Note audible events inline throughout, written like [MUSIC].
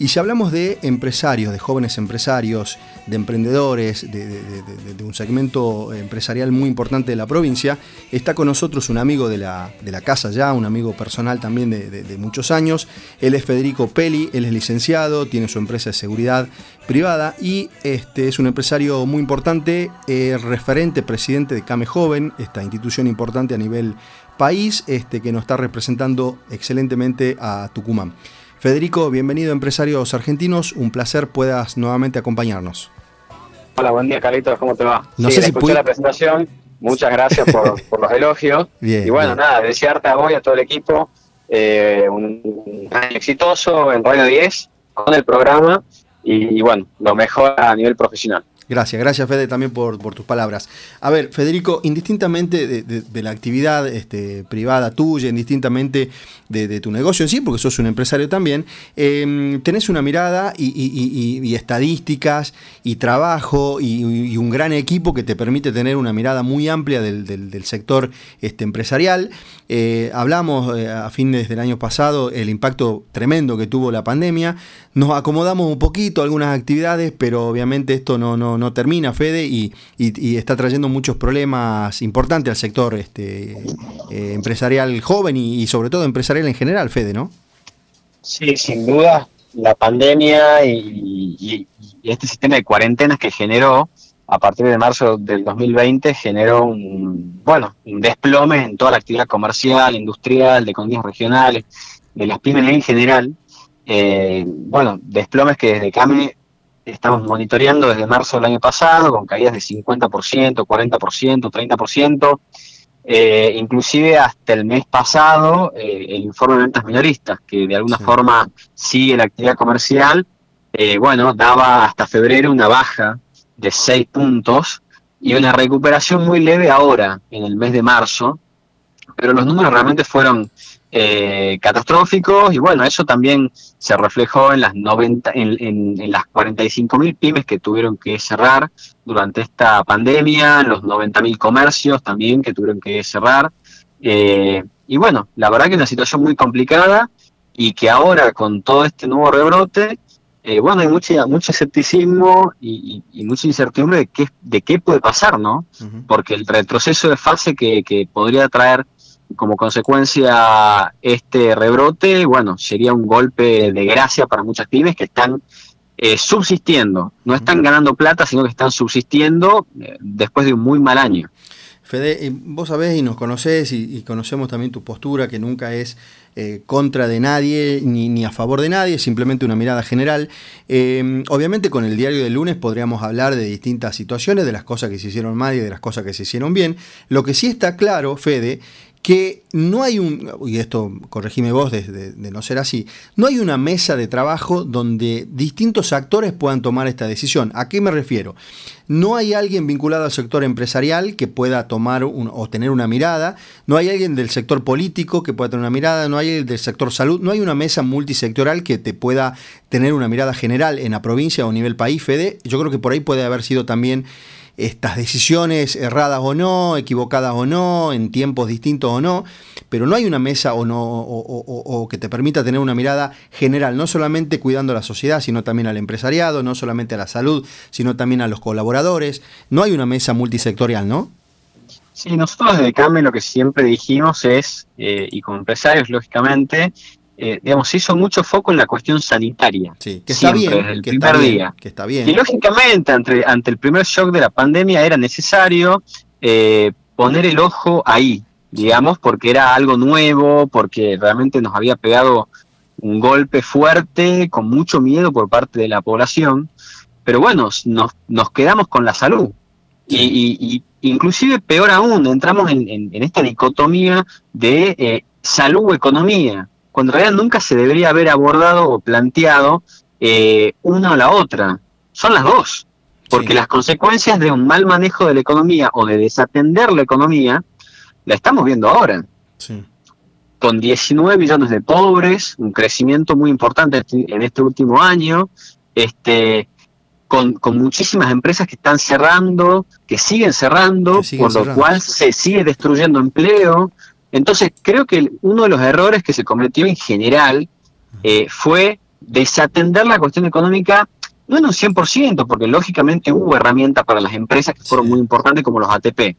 Y si hablamos de empresarios, de jóvenes empresarios, de emprendedores, de, un segmento empresarial muy importante de la provincia, está con nosotros un amigo de la, casa ya, un amigo personal también de, muchos años. Él es Federico Peli, él es licenciado, tiene su empresa de seguridad privada y este, es un empresario muy importante, eh, referente, presidente de Came Joven, esta institución importante a nivel país este, que nos está representando excelentemente a Tucumán. Federico, bienvenido a Empresarios Argentinos, un placer puedas nuevamente acompañarnos. Hola, buen día Carlitos, ¿cómo te va? No sé si escuché la presentación, muchas gracias por, [LAUGHS] los elogios. y bueno, nada, desearte a vos y a todo el equipo eh, un, año exitoso en Radio 10 con el programa y bueno, lo mejor a nivel profesional. Gracias, gracias Fede también por, tus palabras. A ver, Federico, indistintamente de, la actividad este, privada tuya, indistintamente de, tu negocio en sí, porque sos un empresario también, em, tenés una mirada y, estadísticas y trabajo y, un gran equipo que te permite tener una mirada muy amplia del, sector este, empresarial. Eh, hablamos eh, a fines del año pasado el impacto tremendo que tuvo la pandemia. Nos acomodamos un poquito algunas actividades, pero obviamente esto no no termina, Fede, y, está trayendo muchos problemas importantes al sector este, eh, empresarial joven y, sobre todo empresarial en general, Fede, ¿no? Sí, sin duda, la pandemia y, este sistema de cuarentenas que generó a partir de marzo del 2020 generó un, bueno, un desplome en toda la actividad comercial, industrial, de economías regionales, de las pymes en general. Eh, bueno, desplomes que desde CAME estamos monitoreando desde marzo del año pasado, con caídas de 50%, 40%, 30%, eh, inclusive hasta el mes pasado, eh, el informe de ventas minoristas, que de alguna forma sigue la actividad comercial, eh, bueno, daba hasta febrero una baja de 6 puntos y una recuperación muy leve ahora, en el mes de marzo, pero los números realmente fueron eh, catastróficos y bueno, eso también se reflejó en las 90, en, en, las 45 mil pymes que tuvieron que cerrar durante esta pandemia, los 90 mil comercios también que tuvieron que cerrar. Eh, y bueno, la verdad que es una situación muy complicada y que ahora con todo este nuevo rebrote, eh, bueno, hay mucho, mucho escepticismo y, mucha incertidumbre de qué, de qué puede pasar, ¿no? Porque el retroceso de fase que, que podría traer como consecuencia este rebrote, bueno, sería un golpe de gracia para muchas pymes que están eh, subsistiendo, no están ganando plata, sino que están subsistiendo eh, después de un muy mal año. Fede, eh, vos sabés y nos conocés y, conocemos también tu postura, que nunca es contra de nadie ni, ni, a favor de nadie, simplemente una mirada general. obviamente con el diario del lunes podríamos hablar de distintas situaciones, de las cosas que se hicieron mal y de las cosas que se hicieron bien. Lo que sí está claro, Fede, que no hay un, y esto corregime vos de, no ser así, no hay una mesa de trabajo donde distintos actores puedan tomar esta decisión. ¿A qué me refiero? No hay alguien vinculado al sector empresarial que pueda tomar o tener una mirada, no hay alguien del sector político que pueda tener una mirada, no hay alguien del sector salud, no hay una mesa multisectoral que te pueda tener una mirada general en la provincia o a nivel país, Fede. Yo creo que por ahí puede haber sido también estas decisiones erradas o no, equivocadas o no, en tiempos distintos o no, pero no hay una mesa o, no, o, que te permita tener una mirada general, no solamente cuidando a la sociedad, sino también al empresariado, no solamente a la salud, sino también a los colaboradores. No hay una mesa multisectorial, ¿no? Sí, nosotros desde CAME lo que siempre dijimos es, eh, y como empresarios lógicamente, eh, digamos, se hizo mucho foco en la cuestión sanitaria. Sí, que está bien, desde el primer día. Que está bien. Y lógicamente, ante, ante el primer shock de la pandemia, era necesario eh, poner el ojo ahí, digamos, porque era algo nuevo, porque realmente nos había pegado un golpe fuerte, con mucho miedo por parte de la población. Pero bueno, nos, nos quedamos con la salud. Y, inclusive peor aún, entramos en, esta dicotomía de eh, salud-economía cuando en realidad nunca se debería haber abordado o planteado eh, una o la otra. Son las dos. Porque las consecuencias de un mal manejo de la economía o de desatender la economía, la estamos viendo ahora. Con 19 millones de pobres, un crecimiento muy importante en este último año, este, con, muchísimas empresas que están cerrando, que siguen cerrando, por lo cual se sigue destruyendo empleo, entonces, creo que uno de los errores que se cometió en general eh, fue desatender la cuestión económica, no en un 100%, porque lógicamente hubo herramientas para las empresas que fueron muy importantes como los ATP,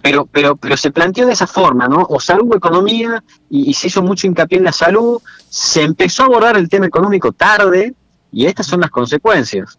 pero, pero, pero se planteó de esa forma, ¿no? O sea, hubo economía y, se hizo mucho hincapié en la salud, se empezó a abordar el tema económico tarde y estas son las consecuencias.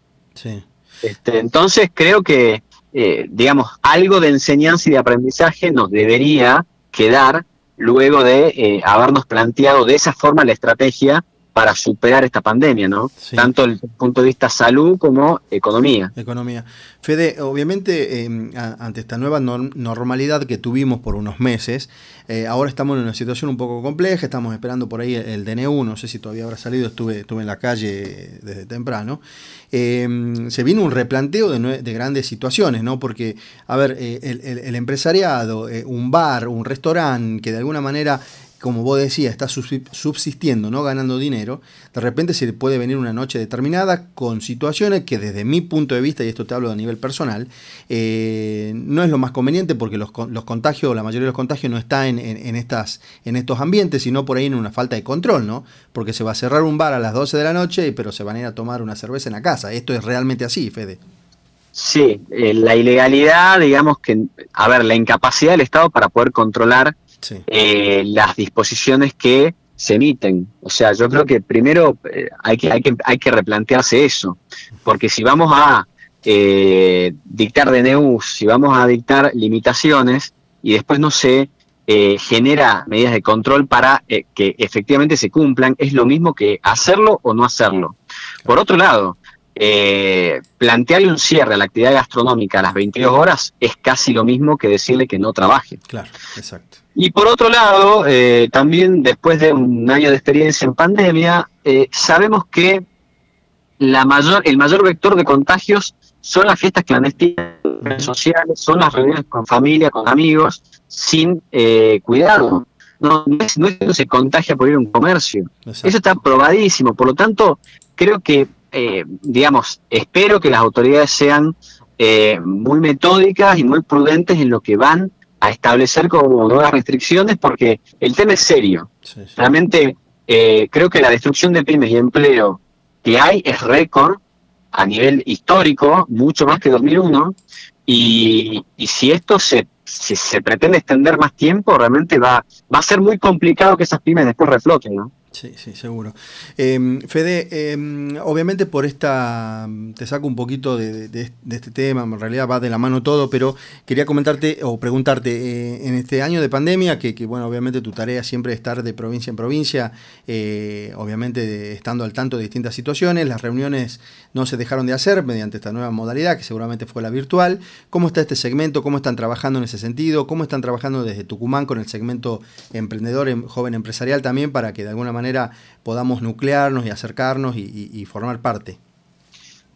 Este, entonces creo que, eh, digamos, algo de enseñanza y de aprendizaje nos debería quedar luego de eh, habernos planteado de esa forma la estrategia para superar esta pandemia, ¿no? Tanto desde el punto de vista salud como economía. Economía. Fede, obviamente, em, ante esta nueva normalidad que tuvimos por unos meses, eh, ahora estamos en una situación un poco compleja, estamos esperando por ahí el, DNU, no sé si todavía habrá salido, estuve, estuve en la calle desde temprano. Em, se vino un replanteo de, grandes situaciones, ¿no? Porque, a ver, eh, el, empresariado, eh, un bar, un restaurante, que de alguna manera como vos decías, está subsistiendo, no ganando dinero, de repente se puede venir una noche determinada con situaciones que desde mi punto de vista, y esto te hablo a nivel personal, eh, no es lo más conveniente porque los, contagios, la mayoría de los contagios no está en, estas, en estos ambientes, sino por ahí en una falta de control, ¿no? Porque se va a cerrar un bar a las 12 de la noche, pero se van a ir a tomar una cerveza en la casa. Esto es realmente así, Fede. Sí, eh, la ilegalidad, digamos que, a ver, la incapacidad del Estado para poder controlar eh, las disposiciones que se emiten. O sea, yo creo que primero eh, hay, que, hay, que, hay que replantearse eso, porque si vamos a eh, dictar DNUs, si vamos a dictar limitaciones y después no se genera medidas de control para que efectivamente se cumplan, es lo mismo que hacerlo o no hacerlo. Por otro lado, eh, plantearle un cierre a la actividad gastronómica a las 22 horas es casi lo mismo que decirle que no trabaje. Claro, exacto. Y por otro lado, eh, también después de un año de experiencia en pandemia, eh, sabemos que la mayor, el mayor vector de contagios son las fiestas clandestinas sociales, son las reuniones con familia, con amigos, sin eh, cuidado. No, no, se contagia por ir a un comercio. Eso está probadísimo. Por lo tanto, creo que eh, digamos, espero que las autoridades sean eh, muy metódicas y muy prudentes en lo que van a establecer como nuevas restricciones, porque el tema es serio. Realmente eh, creo que la destrucción de pymes y empleo que hay es récord a nivel histórico, mucho más que 2001, y, y si esto se, se pretende extender más tiempo, realmente va, va a ser muy complicado que esas pymes después refloten, ¿no? Sí, sí, seguro. Em, Fede, em, obviamente por esta, te saco un poquito de, este tema, en realidad va de la mano todo, pero quería comentarte o preguntarte, eh, en este año de pandemia, que, bueno, obviamente tu tarea siempre es estar de provincia en provincia, eh, obviamente estando al tanto de distintas situaciones, las reuniones no se dejaron de hacer mediante esta nueva modalidad, que seguramente fue la virtual. ¿Cómo está este segmento? ¿Cómo están trabajando en ese sentido? ¿Cómo están trabajando desde Tucumán con el segmento emprendedor, em, joven empresarial también, para que de alguna manera podamos nuclearnos y acercarnos y, formar parte?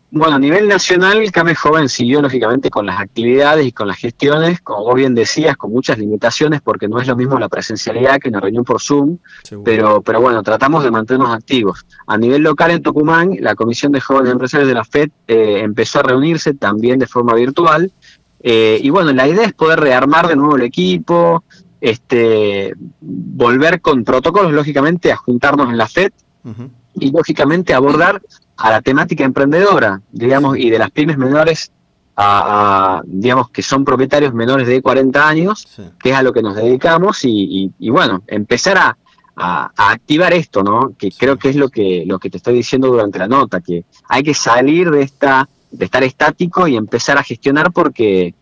Bueno, a nivel nacional, CAME Joven siguió lógicamente con las actividades y con las gestiones, como vos bien decías, con muchas limitaciones, porque no es lo mismo la presencialidad que una reunión por Zoom, pero, pero bueno, tratamos de mantenernos activos. A nivel local en Tucumán, la Comisión de Jóvenes Empresarios de la FED eh, empezó a reunirse también de forma virtual, eh, y bueno, la idea es poder rearmar de nuevo el equipo, este, volver con protocolos, lógicamente, a juntarnos en la FED y, lógicamente, abordar a la temática emprendedora, digamos, y de las pymes menores a, digamos, que son propietarios menores de 40 años, que es a lo que nos dedicamos, y, bueno, empezar a, activar esto, ¿no? Que creo que es lo que, lo que te estoy diciendo durante la nota, que hay que salir de esta de estar estático y empezar a gestionar porque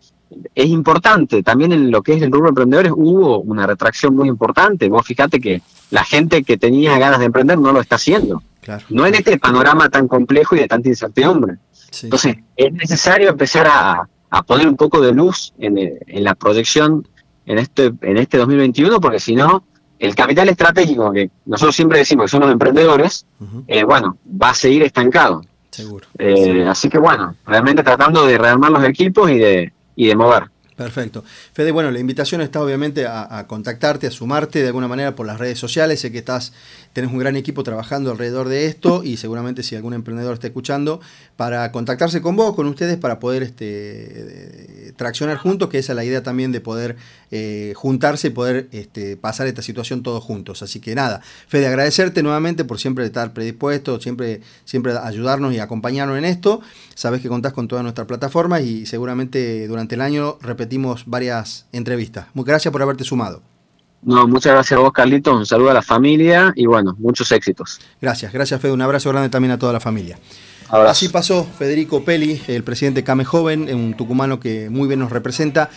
es importante, también en lo que es el rubro de emprendedores hubo una retracción muy importante. Vos fíjate que la gente que tenía ganas de emprender no lo está haciendo. No en este panorama tan complejo y de tanta incertidumbre. Entonces, es necesario empezar a, poner un poco de luz en, la proyección en este, en este 2021, porque si no, el capital estratégico, que nosotros siempre decimos que son los emprendedores, eh, bueno, va a seguir estancado. Seguro. Eh, así que bueno, realmente tratando de rearmar los equipos y de, y de mover. Perfecto. Fede, bueno, la invitación está obviamente a, contactarte, a sumarte de alguna manera por las redes sociales. Sé que estás, tenés un gran equipo trabajando alrededor de esto y seguramente si algún emprendedor está escuchando, para contactarse con vos, con ustedes, para poder este, traccionar juntos, que esa es la idea también de poder eh, juntarse y poder este, pasar esta situación todos juntos. Así que nada, Fede, agradecerte nuevamente por siempre estar predispuesto, siempre, siempre ayudarnos y acompañarnos en esto. Sabes que contás con toda nuestra plataforma y seguramente durante el año repetimos varias entrevistas. Muchas gracias por haberte sumado. No, muchas gracias a vos, Carlitos. Un saludo a la familia y bueno, muchos éxitos. Gracias, gracias, Fede. Un abrazo grande también a toda la familia. Así pasó Federico Peli, el presidente Came Joven, un tucumano que muy bien nos representa.